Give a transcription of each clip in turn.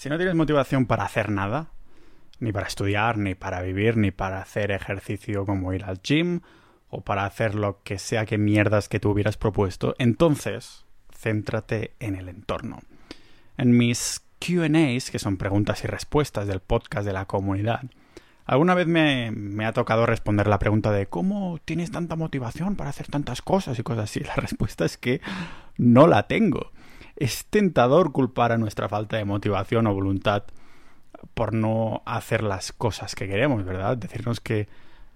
Si no tienes motivación para hacer nada, ni para estudiar, ni para vivir, ni para hacer ejercicio como ir al gym, o para hacer lo que sea que mierdas que tú hubieras propuesto, entonces céntrate en el entorno. En mis QAs, que son preguntas y respuestas del podcast de la comunidad, alguna vez me, me, ha tocado responder la pregunta de ¿cómo tienes tanta motivación para hacer tantas cosas y cosas así? La respuesta es que no la tengo. Es tentador culpar a nuestra falta de motivación o voluntad por no hacer las cosas que queremos, ¿verdad? Decirnos que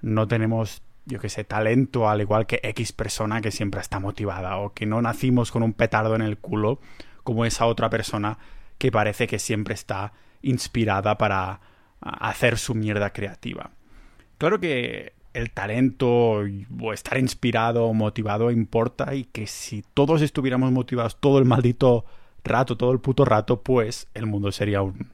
no tenemos, yo que sé, talento al igual que X persona que siempre está motivada o que no nacimos con un petardo en el culo como esa otra persona que parece que siempre está inspirada para hacer su mierda creativa. Claro que el talento o estar inspirado o motivado importa y que si todos estuviéramos motivados todo el maldito rato, todo el puto rato, pues el mundo sería un,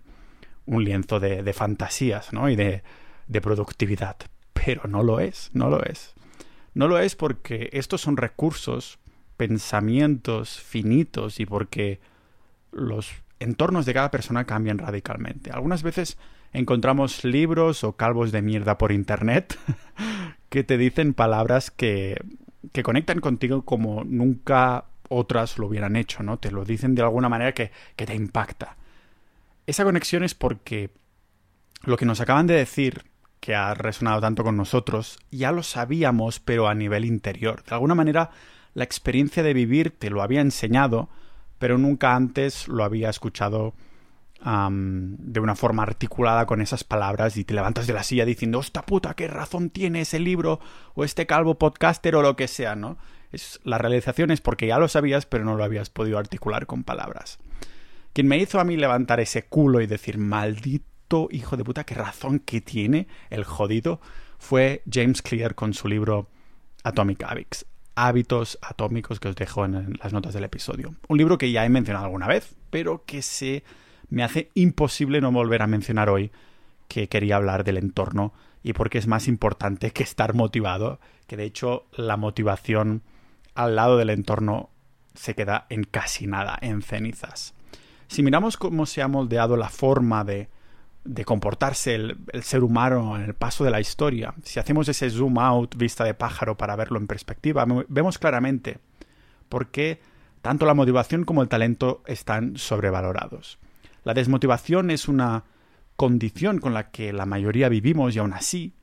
un lienzo de, de, fantasías, ¿no? Y de, de productividad. Pero no lo es, no lo es. No lo es porque estos son recursos, pensamientos finitos y porque los entornos de cada persona cambian radicalmente. Algunas veces encontramos libros o calvos de mierda por internet que te dicen palabras que, que conectan contigo como nunca otras lo hubieran hecho, ¿no? Te lo dicen de alguna manera que, que te impacta. Esa conexión es porque lo que nos acaban de decir, que ha resonado tanto con nosotros, ya lo sabíamos, pero a nivel interior. De alguna manera, la experiencia de vivir te lo había enseñado, pero nunca antes lo había escuchado de una forma articulada con esas palabras y te levantas de la silla diciendo, ¡Hosta puta, qué razón tiene ese libro o este calvo podcaster o lo que sea, ¿no? Es, la realización es porque ya lo sabías, pero no lo habías podido articular con palabras. Quien me hizo a mí levantar ese culo y decir, maldito hijo de puta, qué razón que tiene el jodido, fue James Clear con su libro Atomic Habits hábitos atómicos que os dejo en las notas del episodio. Un libro que ya he mencionado alguna vez, pero que se me hace imposible no volver a mencionar hoy que quería hablar del entorno y porque es más importante que estar motivado, que de hecho la motivación al lado del entorno se queda en casi nada, en cenizas. Si miramos cómo se ha moldeado la forma de comportarse el, el, ser humano en el paso de la historia. Si hacemos ese zoom out, vista de pájaro, para verlo en perspectiva, vemos claramente por qué tanto la motivación como el talento están sobrevalorados. La desmotivación es una condición con la que la mayoría vivimos y aún así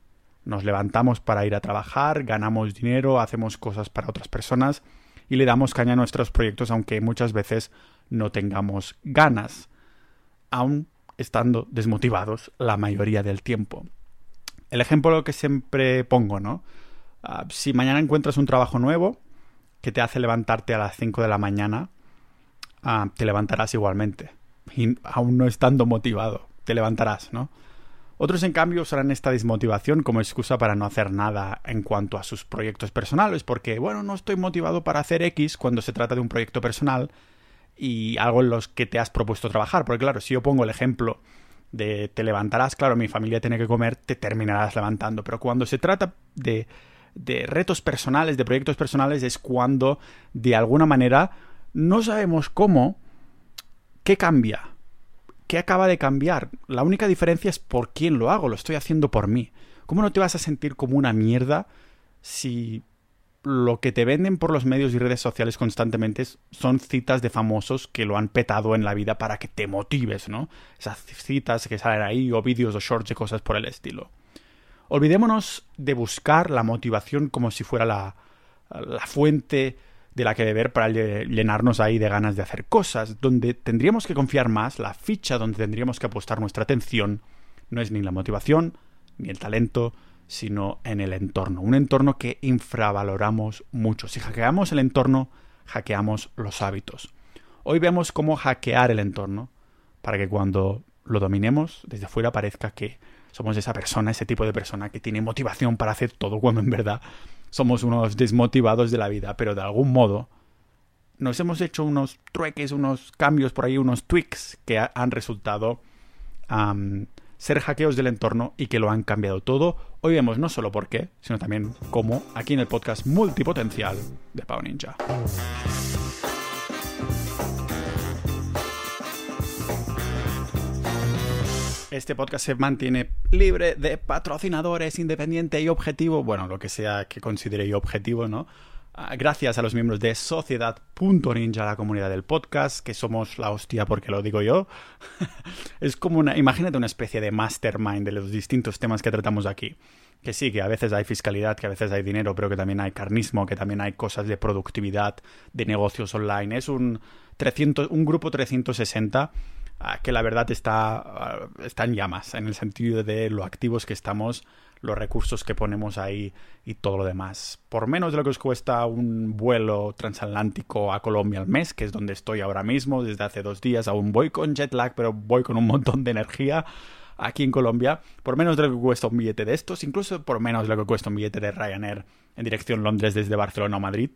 nos levantamos para ir a trabajar, ganamos dinero, hacemos cosas para otras personas y le damos caña a nuestros proyectos aunque muchas veces no tengamos ganas. Aún estando desmotivados la mayoría del tiempo. El ejemplo que siempre pongo, ¿no? Uh, si mañana encuentras un trabajo nuevo que te hace levantarte a las 5 de la mañana, uh, te levantarás igualmente. Y aún no estando motivado, te levantarás, ¿no? Otros, en cambio, usarán esta desmotivación como excusa para no hacer nada en cuanto a sus proyectos personales, porque, bueno, no estoy motivado para hacer X cuando se trata de un proyecto personal y algo en los que te has propuesto trabajar. Porque claro, si yo pongo el ejemplo de te levantarás, claro, mi familia tiene que comer, te terminarás levantando. Pero cuando se trata de, de retos personales, de proyectos personales, es cuando de alguna manera no sabemos cómo, qué cambia, qué acaba de cambiar. La única diferencia es por quién lo hago, lo estoy haciendo por mí. ¿Cómo no te vas a sentir como una mierda si lo que te venden por los medios y redes sociales constantemente son citas de famosos que lo han petado en la vida para que te motives, ¿no? Esas citas que salen ahí o vídeos o shorts y cosas por el estilo. Olvidémonos de buscar la motivación como si fuera la, la fuente de la que beber para llenarnos ahí de ganas de hacer cosas. Donde tendríamos que confiar más, la ficha donde tendríamos que apostar nuestra atención, no es ni la motivación, ni el talento, sino en el entorno. Un entorno que infravaloramos mucho. Si hackeamos el entorno, hackeamos los hábitos. Hoy vemos cómo hackear el entorno para que cuando lo dominemos, desde fuera parezca que somos esa persona, ese tipo de persona que tiene motivación para hacer todo, cuando en verdad somos unos desmotivados de la vida, pero de algún modo nos hemos hecho unos trueques, unos cambios por ahí, unos tweaks que han resultado ser hackeos del entorno y que lo han cambiado todo. Hoy vemos no solo por qué, sino también cómo aquí en el podcast multipotencial de Pau Ninja. Este podcast se mantiene libre de patrocinadores, independiente y objetivo, bueno, lo que sea que considere objetivo, ¿no? Ah, gracias a los miembros de Sociedad.ninja, la comunidad del podcast, que somos la hostia porque lo digo yo. es como una, imagínate una especie de mastermind de los distintos temas que tratamos aquí. Que sí, que a veces hay fiscalidad, que a veces hay dinero, pero que también hay carnismo, que también hay cosas de productividad, de negocios online. Es un, 300, un grupo 360 Ah, que la verdad está, ah, está en llamas, en el sentido de lo activos que estamos, los recursos que ponemos ahí y todo lo demás. Por menos de lo que os cuesta un vuelo transatlántico a Colombia al mes, que es donde estoy ahora mismo, desde hace dos días, aún voy con jet lag, pero voy con un montón de energía aquí en Colombia, por menos de lo que cuesta un billete de estos, incluso por menos de lo que cuesta un billete de Ryanair en dirección Londres desde Barcelona a Madrid,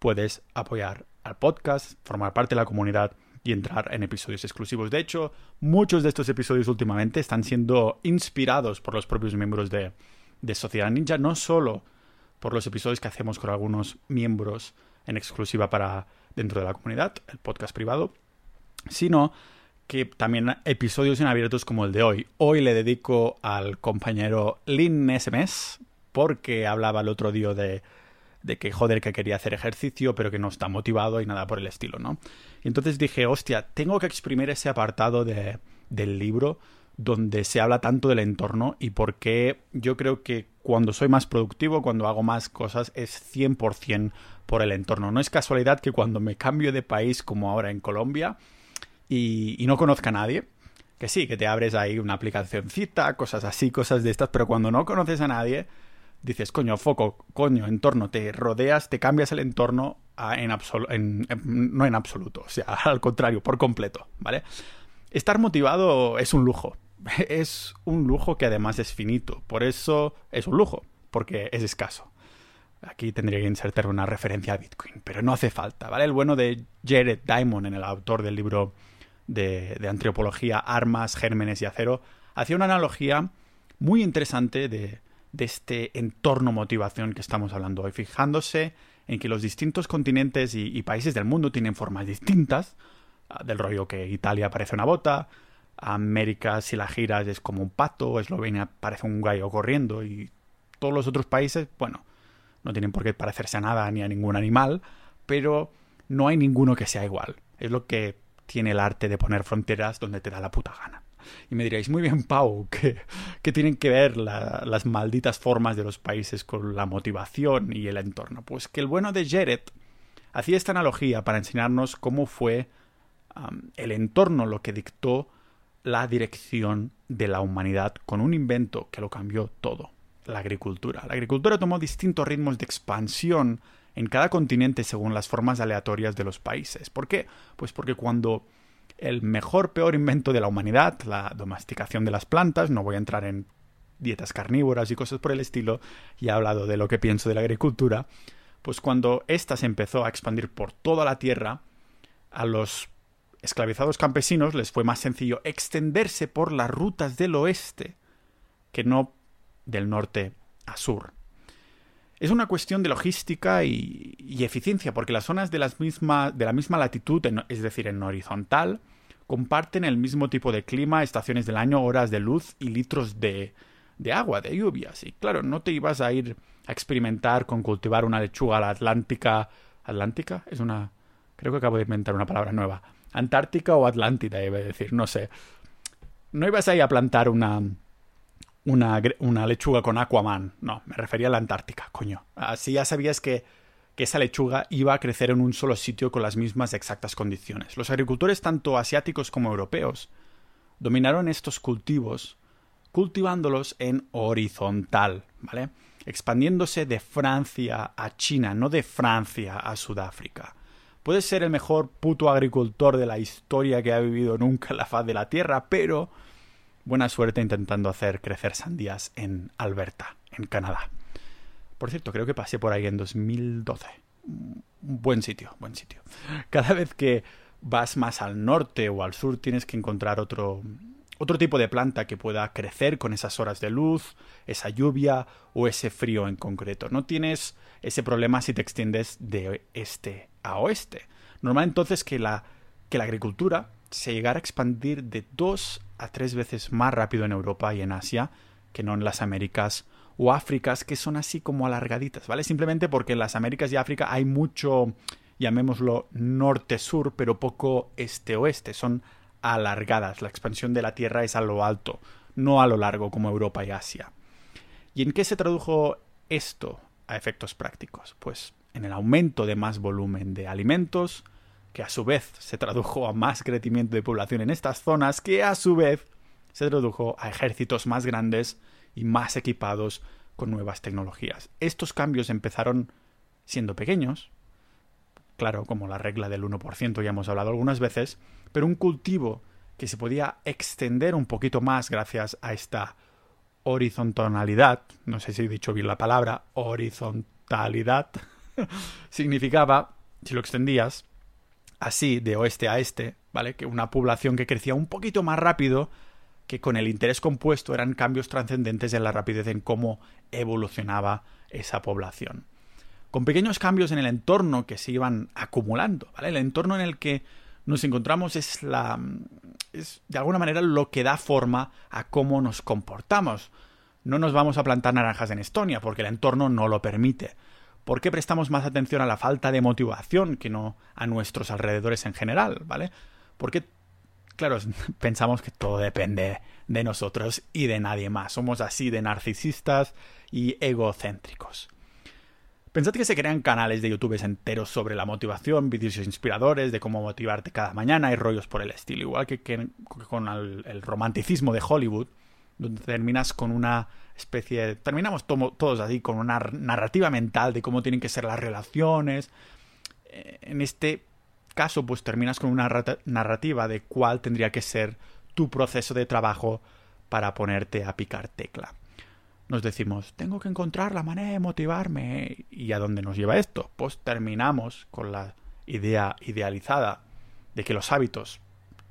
puedes apoyar al podcast, formar parte de la comunidad y entrar en episodios exclusivos. De hecho, muchos de estos episodios últimamente están siendo inspirados por los propios miembros de, de Sociedad Ninja, no solo por los episodios que hacemos con algunos miembros en exclusiva para dentro de la comunidad, el podcast privado, sino que también episodios en abiertos como el de hoy. Hoy le dedico al compañero Lin SMS porque hablaba el otro día de de que joder, que quería hacer ejercicio, pero que no está motivado y nada por el estilo, ¿no? Entonces dije, hostia, tengo que exprimir ese apartado de, del libro donde se habla tanto del entorno y por qué yo creo que cuando soy más productivo, cuando hago más cosas, es 100% por el entorno. No es casualidad que cuando me cambio de país, como ahora en Colombia, y, y no conozca a nadie, que sí, que te abres ahí una aplicacióncita, cosas así, cosas de estas, pero cuando no conoces a nadie, dices, coño, foco, coño, entorno, te rodeas, te cambias el entorno en, en, no en absoluto, o sea, al contrario, por completo, ¿vale? Estar motivado es un lujo, es un lujo que además es finito, por eso es un lujo, porque es escaso. Aquí tendría que insertar una referencia a Bitcoin, pero no hace falta, ¿vale? El bueno de Jared Diamond, en el autor del libro de, de antropología Armas, Gérmenes y Acero, hacía una analogía muy interesante de, de este entorno motivación que estamos hablando hoy, fijándose en que los distintos continentes y, países del mundo tienen formas distintas, ah, del rollo que Italia parece una bota, América si la giras es como un pato, Eslovenia parece un gallo corriendo y todos los otros países, bueno, no tienen por qué parecerse a nada ni a ningún animal, pero no hay ninguno que sea igual. Es lo que tiene el arte de poner fronteras donde te da la puta gana. Y me diréis, muy bien, Pau, ¿qué, tienen que ver las malditas formas de los países con la motivación y el entorno? Pues que el bueno de Jared hacía esta analogía para enseñarnos cómo fue el entorno lo que dictó la dirección de la humanidad con un invento que lo cambió todo, la agricultura. La agricultura tomó distintos ritmos de expansión en cada continente según las formas aleatorias de los países. ¿Por qué? Pues porque cuando el mejor, peor invento de la humanidad, la domesticación de las plantas. No voy a entrar en dietas carnívoras y cosas por el estilo. Ya he hablado de lo que pienso de la agricultura. Pues cuando ésta se empezó a expandir por toda la tierra, a los esclavizados campesinos les fue más sencillo extenderse por las rutas del oeste que no del norte a sur. Es una cuestión de logística y, eficiencia, porque las zonas de, las de la misma latitud, es decir, en horizontal, comparten el mismo tipo de clima, estaciones del año, horas de luz y litros de, de agua, de lluvias. Y claro, no te ibas a ir a experimentar con cultivar una lechuga a la Atlántica. ¿Atlántica? Es una. Creo que acabo de inventar una palabra nueva. Antártica o Atlántida, iba a decir, no sé. No ibas a ir a plantar una, una, lechuga con Aquaman. No, me refería a la Antártica, coño. Así ya sabías que, que esa lechuga iba a crecer en un solo sitio con las mismas exactas condiciones. Los agricultores, tanto asiáticos como europeos, dominaron estos cultivos cultivándolos en horizontal, ¿vale? Expandiéndose de Francia a China, no de Francia a Sudáfrica. Puedes ser el mejor puto agricultor de la historia que ha vivido nunca en la faz de la Tierra, pero buena suerte intentando hacer crecer sandías en Alberta, en Canadá. Por cierto, creo que pasé por ahí en 2012. Buen sitio, buen sitio. Cada vez que vas más al norte o al sur tienes que encontrar otro, otro tipo de planta que pueda crecer con esas horas de luz, esa lluvia o ese frío en concreto. No tienes ese problema si te extiendes de este a oeste. Normal entonces que la, que la agricultura se llegara a expandir de dos a tres veces más rápido en Europa y en Asia que no en las Américas o Áfricas, que son así como alargaditas, ¿vale? Simplemente porque en las Américas y África hay mucho, llamémoslo norte-sur, pero poco este-oeste, son alargadas. La expansión de la Tierra es a lo alto, no a lo largo como Europa y Asia. ¿Y en qué se tradujo esto a efectos prácticos? Pues en el aumento de más volumen de alimentos, que a su vez se tradujo a más crecimiento de población en estas zonas, que a su vez se tradujo a ejércitos más grandes y más equipados con nuevas tecnologías. Estos cambios empezaron siendo pequeños, claro, como la regla del 1%, ya hemos hablado algunas veces, pero un cultivo que se podía extender un poquito más gracias a esta horizontalidad, no sé si he dicho bien la palabra, horizontalidad, significaba, si lo extendías, así de oeste a este, ¿vale? Que una población que crecía un poquito más rápido que con el interés compuesto eran cambios trascendentes en la rapidez en cómo evolucionaba esa población. Con pequeños cambios en el entorno que se iban acumulando, ¿vale? El entorno en el que nos encontramos es la es de alguna manera lo que da forma a cómo nos comportamos. No nos vamos a plantar naranjas en Estonia porque el entorno no lo permite. ¿Por qué prestamos más atención a la falta de motivación que no a nuestros alrededores en general, ¿vale? Porque, claro, pensamos que todo depende de nosotros y de nadie más. Somos así de narcisistas y egocéntricos. Pensad que se crean canales de YouTube enteros sobre la motivación, vídeos inspiradores de cómo motivarte cada mañana y rollos por el estilo. Igual que, con el, romanticismo de Hollywood, donde terminas con una especie. Terminamos todos así, con una narrativa mental de cómo tienen que ser las relaciones. Eh, en este caso, pues terminas con una narrativa de cuál tendría que ser tu proceso de trabajo para ponerte a picar tecla nos decimos, tengo que encontrar la manera de motivarme. ¿Y a dónde nos lleva esto? Pues terminamos con la idea idealizada de que los hábitos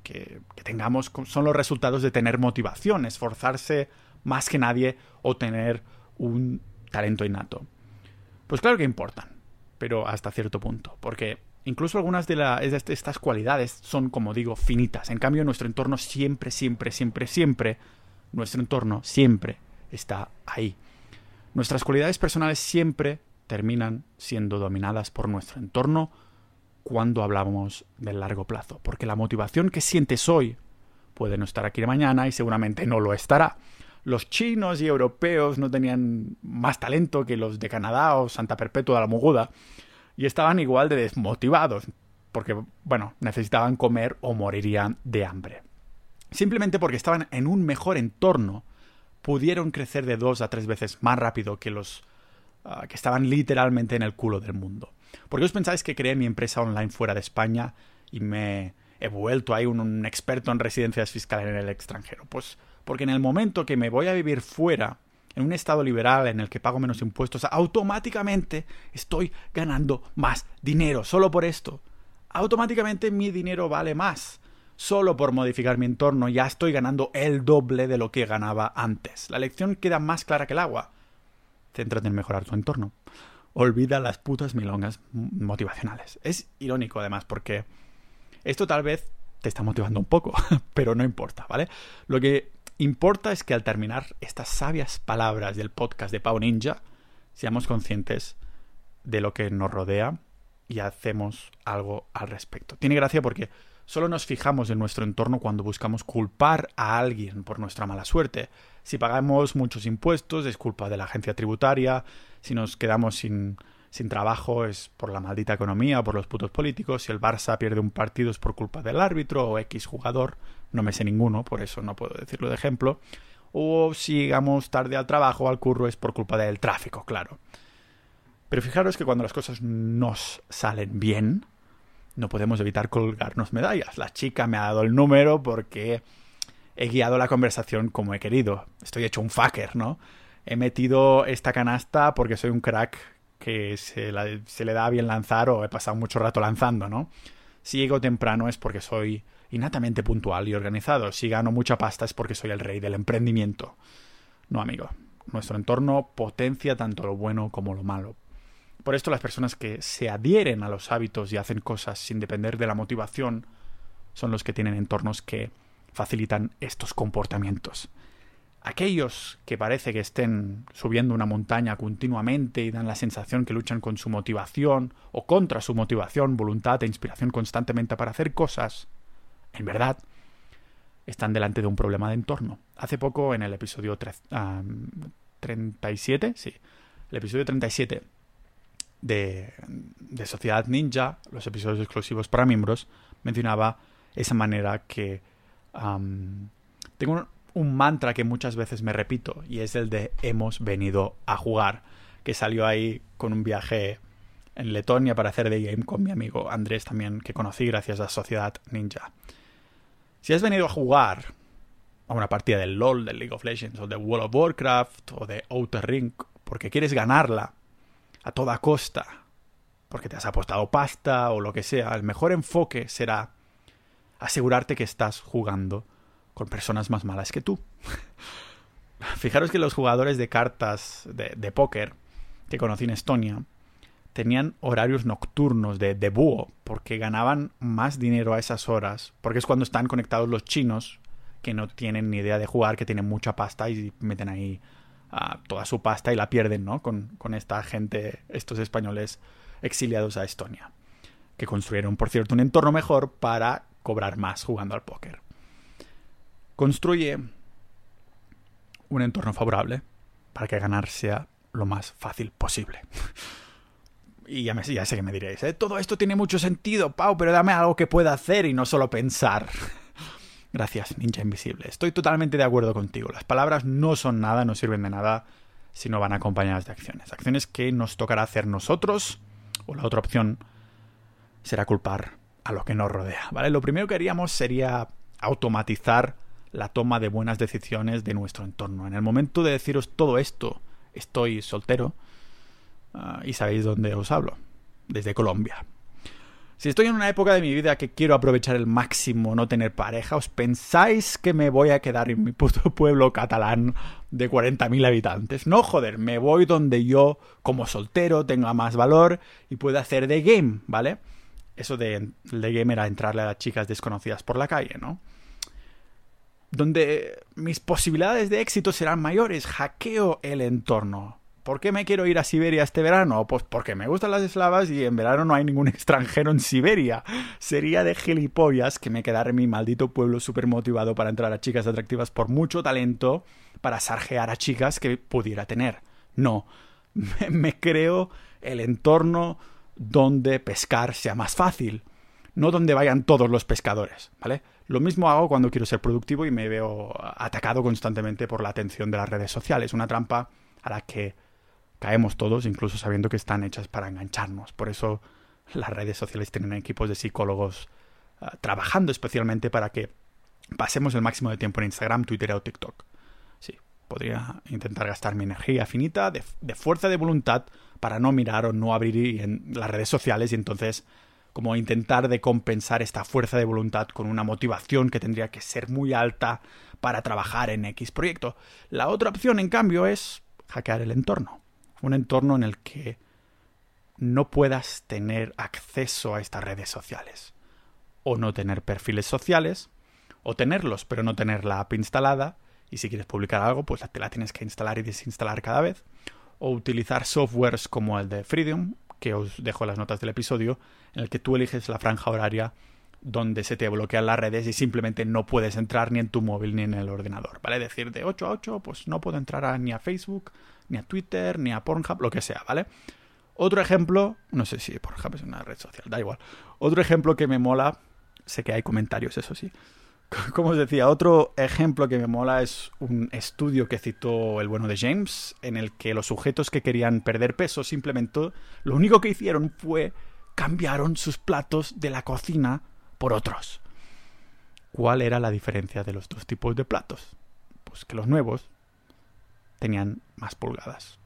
que, tengamos son los resultados de tener motivación, esforzarse más que nadie o tener un talento innato. Pues claro que importan, pero hasta cierto punto, porque incluso algunas de, de estas cualidades son, como digo, finitas. En cambio, nuestro entorno siempre, siempre, siempre, siempre, nuestro entorno siempre está ahí. Nuestras cualidades personales siempre terminan siendo dominadas por nuestro entorno cuando hablamos del largo plazo, porque la motivación que sientes hoy puede no estar aquí mañana y seguramente no lo estará. Los chinos y europeos no tenían más talento que los de Canadá o Santa Perpetua de la Moguda y estaban igual de desmotivados, porque, bueno, necesitaban comer o morirían de hambre. Simplemente porque estaban en un mejor entorno pudieron crecer de dos a tres veces más rápido que los ah, que estaban literalmente en el culo del mundo. ¿Por qué os pensáis que creé mi empresa online fuera de España y me he vuelto ahí un, experto en residencias fiscales en el extranjero? Pues porque en el momento que me voy a vivir fuera, en un estado liberal en el que pago menos impuestos, automáticamente estoy ganando más dinero. Solo por esto. Automáticamente mi dinero vale más solo por modificar mi entorno ya estoy ganando el doble de lo que ganaba antes. La lección queda más clara que el agua. Céntrate en mejorar tu entorno. Olvida las putas milongas motivacionales. Es irónico además porque esto tal vez te está motivando un poco, pero no importa, ¿vale? Lo que importa es que al terminar estas sabias palabras del podcast de Pau Ninja, seamos conscientes de lo que nos rodea y hacemos algo al respecto. Tiene gracia porque Solo nos fijamos en nuestro entorno cuando buscamos culpar a alguien por nuestra mala suerte. Si pagamos muchos impuestos es culpa de la agencia tributaria, si nos quedamos sin, sin trabajo es por la maldita economía por los putos políticos, si el Barça pierde un partido es por culpa del árbitro o X jugador, no me sé ninguno, por eso no puedo decirlo de ejemplo, o si llegamos tarde al trabajo o al curro es por culpa del tráfico, claro. Pero fijaros que cuando las cosas nos salen bien, no podemos evitar colgarnos medallas. La chica me ha dado el número porque he guiado la conversación como he querido. Estoy hecho un fucker, ¿no? He metido esta canasta porque soy un crack que se, le da bien lanzar o he pasado mucho rato lanzando, ¿no? Si llego temprano es porque soy innatamente puntual y organizado. Si gano mucha pasta es porque soy el rey del emprendimiento. No, amigo. Nuestro entorno potencia tanto lo bueno como lo malo. Por esto las personas que se adhieren a los hábitos y hacen cosas sin depender de la motivación son los que tienen entornos que facilitan estos comportamientos. Aquellos que parece que estén subiendo una montaña continuamente y dan la sensación que luchan con su motivación o contra su motivación, voluntad e inspiración constantemente para hacer cosas, en verdad, están delante de un problema de entorno. Hace poco, en el episodio 37, sí, el episodio 37 de, de Sociedad Ninja, los episodios exclusivos para miembros, mencionaba esa manera que tengo un, mantra que muchas veces me repito y es el de hemos venido a jugar, que salió ahí con un viaje en Letonia para hacer de game con mi amigo Andrés también, que conocí gracias a Sociedad Ninja. Si has venido a jugar a una partida del LOL, del League of Legends, o de World of Warcraft, o de Outer Ring, porque quieres ganarla a toda costa, porque te has apostado pasta o lo que sea, el mejor enfoque será asegurarte que estás jugando con personas más malas que tú. Fijaros que los jugadores de cartas de, póker que conocí en Estonia tenían horarios nocturnos de, de búho, porque ganaban más dinero a esas horas, porque es cuando están conectados los chinos que no tienen ni idea de jugar, que tienen mucha pasta y meten ahí ah, toda su pasta y la pierden, ¿no? Con, con esta gente, estos españoles exiliados a Estonia, que construyeron, por cierto, un entorno mejor para cobrar más jugando al póker. Construye un entorno favorable para que ganar sea lo más fácil posible. y ya, me, sé que me diréis, ¿eh? todo esto tiene mucho sentido, Pau, pero dame algo que pueda hacer y no solo pensar. Gracias, Ninja Invisible. Estoy totalmente de acuerdo contigo. Las palabras no son nada, no sirven de nada si no van acompañadas de acciones. Acciones que nos tocará hacer nosotros, o la otra opción será culpar a lo que nos rodea. Lo primero que haríamos sería automatizar la toma de buenas decisiones de nuestro entorno. En el momento de deciros todo esto, estoy soltero ah, y sabéis dónde os hablo, desde Colombia. Si estoy en una época de mi vida que quiero aprovechar el máximo, no tener pareja, ¿os pensáis que me voy a quedar en mi puto pueblo catalán de 40.000 habitantes? No, joder, me voy donde yo, como soltero, tenga más valor y pueda hacer de game, ¿vale? eso de, de game era entrarle a las chicas desconocidas por la calle, ¿no? Donde mis posibilidades de éxito serán mayores, hackeo el entorno. ¿Por qué me quiero ir a Siberia este verano? Pues porque me gustan las eslavas y en verano no hay ningún extranjero en Siberia. Sería de gilipollas que me quedara en mi maldito pueblo súper motivado para entrar a chicas atractivas por mucho talento para sarjear a chicas que pudiera tener. No, me creo el entorno donde pescar sea más fácil, no donde vayan todos los pescadores, ¿vale? Lo mismo hago cuando quiero ser productivo y me veo atacado constantemente por la atención de las redes sociales, una trampa a la que caemos todos, incluso sabiendo que están hechas para engancharnos. Por eso las redes sociales tienen equipos de psicólogos ah, trabajando especialmente para que pasemos el máximo de tiempo en Instagram, Twitter o TikTok. Sí, podría intentar gastar mi energía finita de fuerza de voluntad para no mirar o no abrir las redes sociales y entonces como intentar compensar esta fuerza de voluntad con una motivación que tendría que ser muy alta para trabajar en X proyecto. La otra opción, en cambio, es hackear el entorno. Un entorno en el que no puedas tener acceso a estas redes sociales. O no tener perfiles sociales, o tenerlos, pero no tener la app instalada. Y si quieres publicar algo, pues te la tienes que instalar y desinstalar cada vez o utilizar softwares como el de Freedom, que os dejo las notas del episodio, en el que tú eliges la franja horaria donde se te bloquean las redes y simplemente no puedes entrar ni en tu móvil ni en el ordenador, ¿vale? Decir de 8 a 8, pues no puedo entrar ni a Facebook, ni a Twitter, ni a Pornhub, lo que sea, ¿vale? Otro ejemplo, no sé si Pornhub es una red social, da igual. Otro ejemplo que me mola, sé que hay comentarios, eso sí, como os decía, otro ejemplo que me mola es un estudio que citó el bueno de James, en el que los sujetos que querían perder peso simplemente lo único que hicieron fue cambiaron sus platos de la cocina por otros. ¿Cuál era la diferencia de los dos tipos de platos? Pues que los nuevos tenían más pulgadas.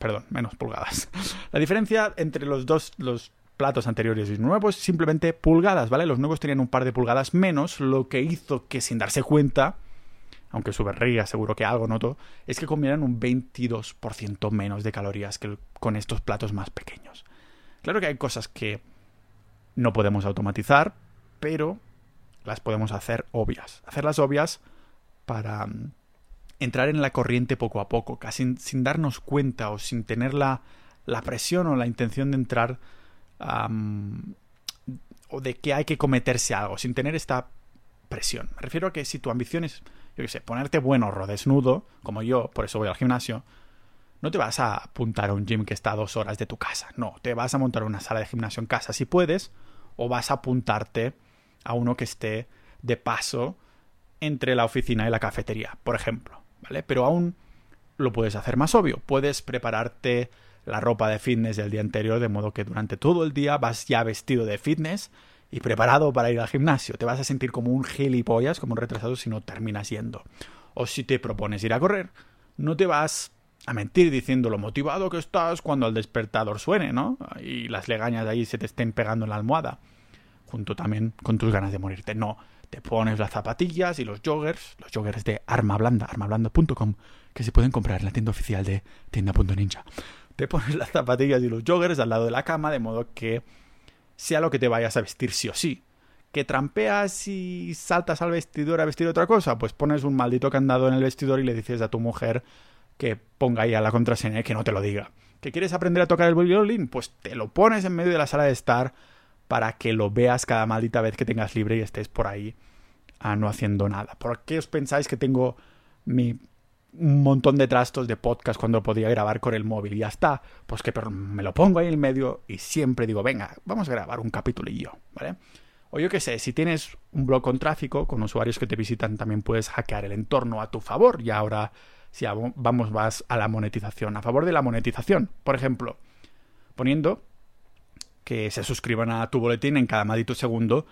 Perdón, menos pulgadas. La diferencia entre los dos, los platos anteriores y nuevos, simplemente pulgadas, ¿vale? Los nuevos tenían un par de pulgadas menos, lo que hizo que sin darse cuenta, aunque su seguro que algo notó, es que comieran un 22% menos de calorías que con estos platos más pequeños. Claro que hay cosas que no podemos automatizar, pero las podemos hacer obvias. Hacerlas obvias para mm, entrar en la corriente poco a poco, casi sin, darnos cuenta o sin tener la, presión o la intención de entrar o de que hay que cometerse algo, sin tener esta presión. Me refiero a que si tu ambición es, yo qué sé, ponerte bueno o desnudo, como yo, por eso voy al gimnasio, no te vas a apuntar a un gym que está a dos horas de tu casa. No, te vas a montar una sala de gimnasio en casa si puedes, o vas a apuntarte a uno que esté de paso entre la oficina y la cafetería, por ejemplo, ¿vale? Pero aún lo puedes hacer más obvio. Puedes prepararte la ropa de fitness del día anterior, de modo que durante todo el día vas ya vestido de fitness y preparado para ir al gimnasio. Te vas a sentir como un gilipollas, como un retrasado si no terminas yendo. O si te propones ir a correr, no te vas a mentir diciendo lo motivado que estás cuando el despertador suene, ¿no? Y las legañas ahí se te estén pegando en la almohada junto también con tus ganas de morirte. No, te pones las zapatillas y los joggers, los joggers de Arma Blanda, armablanda.com, que se pueden comprar en la tienda oficial de tienda.ninja. Te pones las zapatillas y los joggers al lado de la cama, de modo que sea lo que te vayas a vestir sí o sí. ¿Que trampeas y saltas al vestidor a vestir otra cosa? Pues pones un maldito candado en el vestidor y le dices a tu mujer que ponga ahí a la contraseña y que no te lo diga. ¿Que quieres aprender a tocar el violín? Pues te lo pones en medio de la sala de estar para que lo veas cada maldita vez que tengas libre y estés por ahí ah, no haciendo nada. ¿Por qué os pensáis que tengo mi un montón de trastos de podcast cuando podía grabar con el móvil y ya está? Pues que me lo pongo ahí en el medio y siempre digo, venga, vamos a grabar un capítulo y yo, ¿vale? O yo qué sé, si tienes un blog con tráfico, con usuarios que te visitan, también puedes hackear el entorno a tu favor. Y ahora, si vamos más a la monetización, a favor de la monetización. Por ejemplo, poniendo que se suscriban a tu boletín en cada maldito segundo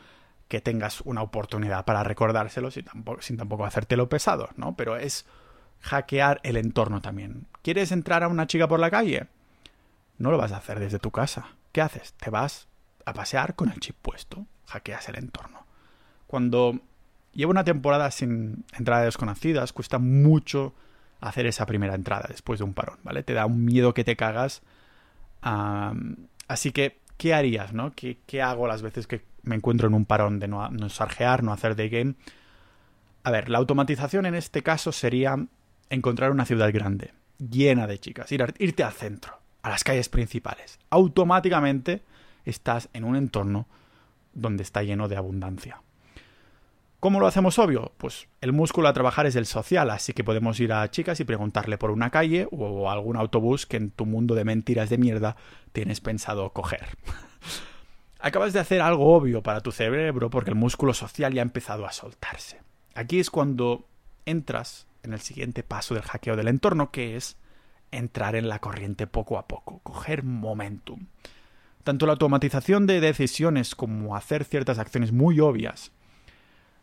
que tengas una oportunidad para recordárselo sin tampoco, hacértelo pesado, ¿no? Pero es hackear el entorno también. ¿Quieres entrar a una chica por la calle? No lo vas a hacer desde tu casa. ¿Qué haces? Te vas a pasear con el chip puesto. Hackeas el entorno. Cuando llevo una temporada sin entradas desconocidas, cuesta mucho hacer esa primera entrada después de un parón, ¿vale? Te da un miedo que te cagas. así que ¿qué harías, no? ¿Qué, hago las veces que me encuentro en un parón de no, no no hacer day game? A ver, la automatización en este caso sería encontrar una ciudad grande, llena de chicas, irte al centro, a las calles principales. Automáticamente estás en un entorno donde está lleno de abundancia. ¿Cómo lo hacemos obvio? Pues el músculo a trabajar es el social, así que podemos ir a chicas y preguntarle por una calle o algún autobús que en tu mundo de mentiras de mierda tienes pensado coger. Acabas de hacer algo obvio para tu cerebro porque el músculo social ya ha empezado a soltarse. Aquí es cuando entras en el siguiente paso del hackeo del entorno, que es entrar en la corriente poco a poco, coger momentum. Tanto la automatización de decisiones como hacer ciertas acciones muy obvias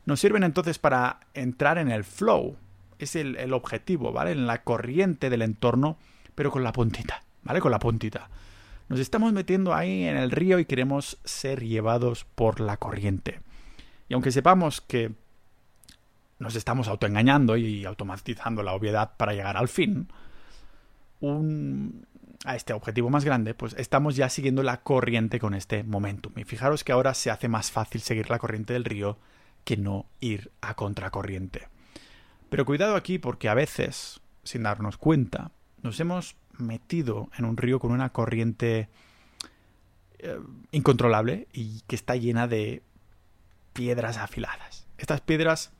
nos sirven entonces para entrar en el flow. Es el, objetivo, ¿vale? En la corriente del entorno, pero con la puntita, ¿vale? Con la puntita. Nos estamos metiendo ahí en el río y queremos ser llevados por la corriente. Y aunque sepamos que nos estamos autoengañando y automatizando la obviedad para llegar al fin, a este objetivo más grande, pues estamos ya siguiendo la corriente con este momentum. Y fijaros que ahora se hace más fácil seguir la corriente del río que no ir a contracorriente. Pero cuidado aquí porque a veces, sin darnos cuenta, nos hemos metido en un río con una corriente eh, incontrolable y que está llena de piedras afiladas. Estas piedras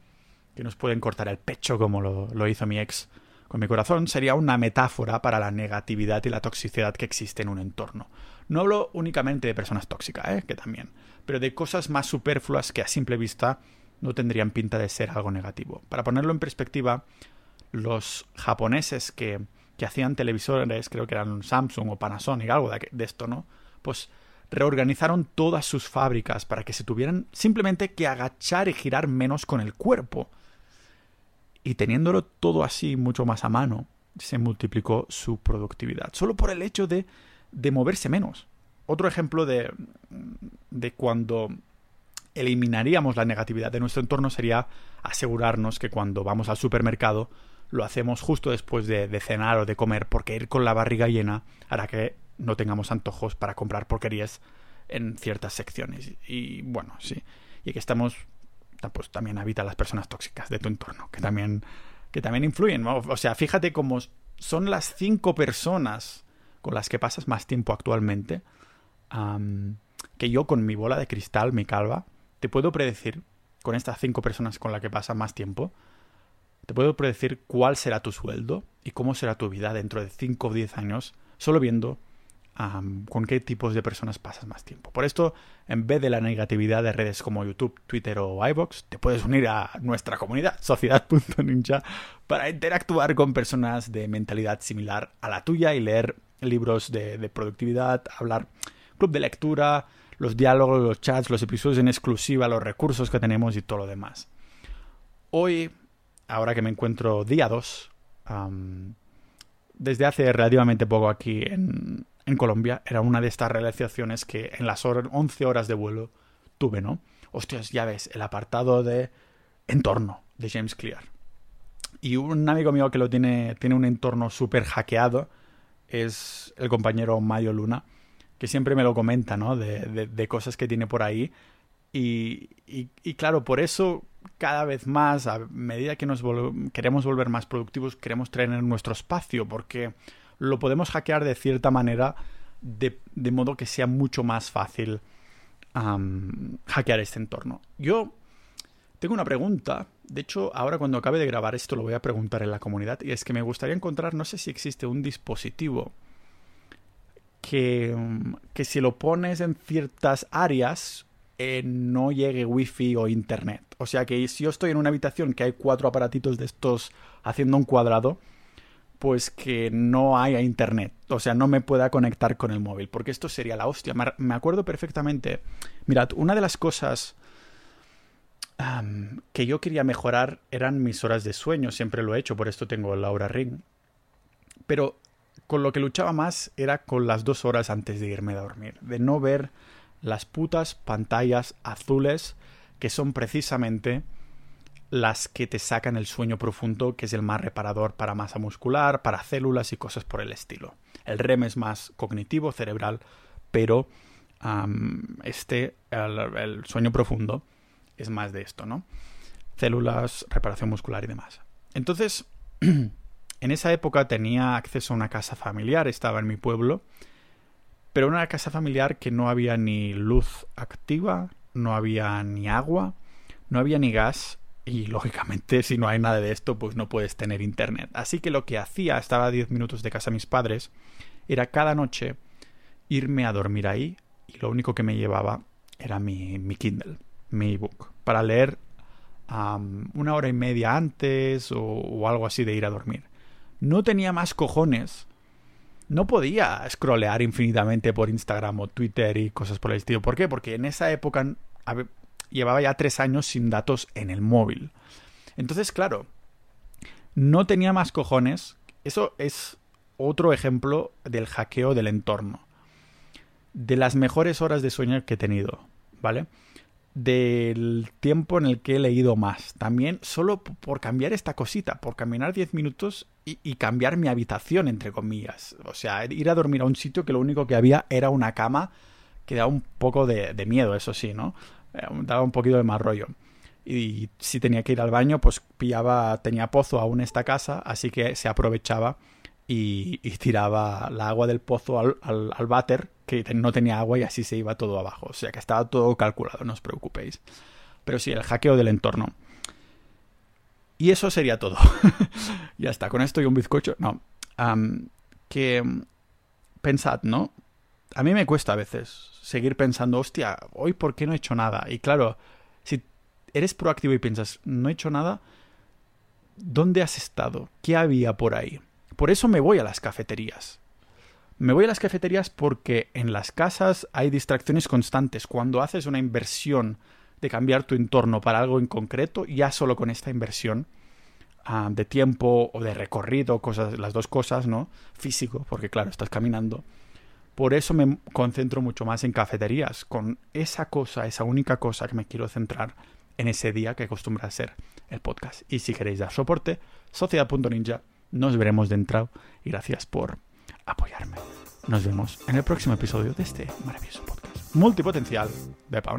que nos pueden cortar el pecho como lo, lo hizo mi ex con mi corazón sería una metáfora para la negatividad y la toxicidad que existe en un entorno. No hablo únicamente de personas tóxicas, ¿eh? que también, pero de cosas más superfluas que a simple vista no tendrían pinta de ser algo negativo. Para ponerlo en perspectiva, los japoneses que, que hacían televisores, creo que eran Samsung o Panasonic, algo de, de esto, ¿no? Pues reorganizaron todas sus fábricas para que se tuvieran simplemente que agachar y girar menos con el cuerpo. Y teniéndolo todo así mucho más a mano, se multiplicó su productividad. Solo por el hecho de de moverse menos. Otro ejemplo de, de cuando eliminaríamos la negatividad de nuestro entorno sería asegurarnos que cuando vamos al supermercado lo hacemos justo después de, cenar o de comer, porque ir con la barriga llena hará que no tengamos antojos para comprar porquerías en ciertas secciones. Y bueno, sí. Y que estamos pues también habita las personas tóxicas de tu entorno, que también, que también influyen. O sea, fíjate cómo son las cinco personas con las que pasas más tiempo actualmente, que yo con mi bola de cristal, mi calva, te puedo predecir, con estas cinco personas con las que pasas más tiempo, te puedo predecir cuál será tu sueldo y cómo será tu vida dentro de 5 o 10 años, solo viendo con qué tipos de personas pasas más tiempo. Por esto, en vez de la negatividad de redes como YouTube, Twitter o iVoox, te puedes unir a nuestra comunidad, sociedad.ninja, para interactuar con personas de mentalidad similar a la tuya y leer libros de productividad, hablar club de lectura, los diálogos, los chats, los episodios en exclusiva, los recursos que tenemos y todo lo demás. Hoy, ahora que me encuentro día 2, desde hace relativamente poco aquí en, en Colombia, era una de estas realizaciones que en las 11 horas de vuelo tuve, ¿no? Hostias, ya ves, el apartado de entorno de James Clear. Y un amigo mío que lo tiene, tiene un entorno súper hackeado es el compañero Mayo Luna, que siempre me lo comenta, ¿no? De, de, cosas que tiene por ahí. Y, y, claro, por eso cada vez más, a medida que nos queremos volver más productivos, queremos tener nuestro espacio, porque lo podemos hackear de cierta manera, de, modo que sea mucho más fácil hackear este entorno. Yo tengo una pregunta. De hecho, ahora cuando acabe de grabar esto lo voy a preguntar en la comunidad. Y es que me gustaría encontrar, no sé si existe un dispositivo que, que si lo pones en ciertas áreas eh, no llegue wifi o internet. O sea que si yo estoy en una habitación que hay cuatro aparatitos de estos haciendo un cuadrado, pues que no haya internet, o sea, no me pueda conectar con el móvil, porque esto sería la hostia. Me acuerdo perfectamente. Mirad, una de las cosas que yo quería mejorar eran mis horas de sueño, siempre lo he hecho, por esto tengo el Aura Ring. Pero con lo que luchaba más era con las dos horas antes de irme a dormir, de no ver las putas pantallas azules que son precisamente las que te sacan el sueño profundo, que es el más reparador para masa muscular, para células y cosas por el estilo. El REM es más cognitivo, cerebral, pero este, el, sueño profundo, es más de esto, ¿no? Células, reparación muscular y demás. Entonces, en esa época tenía acceso a una casa familiar, estaba en mi pueblo, pero una casa familiar que no había ni luz activa, no había ni agua, no había ni gas y lógicamente, si no hay nada de esto, pues no puedes tener internet. Así que lo que hacía, estaba a 10 minutos de casa de mis padres, era cada noche irme a dormir ahí y lo único que me llevaba era mi, Kindle, mi ebook, para leer una hora y media antes o, algo así de ir a dormir. No tenía más cojones. No podía scrollear infinitamente por Instagram o Twitter y cosas por el estilo. ¿Por qué? Porque en esa época llevaba ya tres años sin datos en el móvil. Entonces, claro, no tenía más cojones. Eso es otro ejemplo del hackeo del entorno. De las mejores horas de sueño que he tenido, ¿vale? Del tiempo en el que he leído más. También solo por cambiar esta cosita, por caminar 10 minutos y, cambiar mi habitación, entre comillas. O sea, ir a dormir a un sitio que lo único que había era una cama que da un poco de, miedo, eso sí, ¿no? Eh, daba un poquito de mal rollo. Y si tenía que ir al baño, pues pillaba, tenía pozo aún esta casa, así que se aprovechaba y, tiraba la agua del pozo al, al, váter, que no tenía agua y así se iba todo abajo. O sea que estaba todo calculado, no os preocupéis. Pero sí, el hackeo del entorno. Y eso sería todo. ya está, con esto y un bizcocho. No. que pensad, ¿no? A mí me cuesta a veces seguir pensando, hostia, hoy por qué no he hecho nada. Y claro, si eres proactivo y piensas, no he hecho nada, ¿dónde has estado? ¿Qué había por ahí? Por eso me voy a las cafeterías. Me voy a las cafeterías porque en las casas hay distracciones constantes. Cuando haces una inversión de cambiar tu entorno para algo en concreto, ya solo con esta inversión ah, de tiempo o de recorrido, cosas, las dos cosas, ¿no? Físico, porque claro, estás caminando por eso me concentro mucho más en cafeterías, con esa cosa, esa única cosa que me quiero centrar en ese día que acostumbra a ser el podcast. Y si queréis dar soporte, sociedad.ninja, nos veremos dentro y gracias por apoyarme. Nos vemos en el próximo episodio de este maravilloso podcast multipotencial de Pau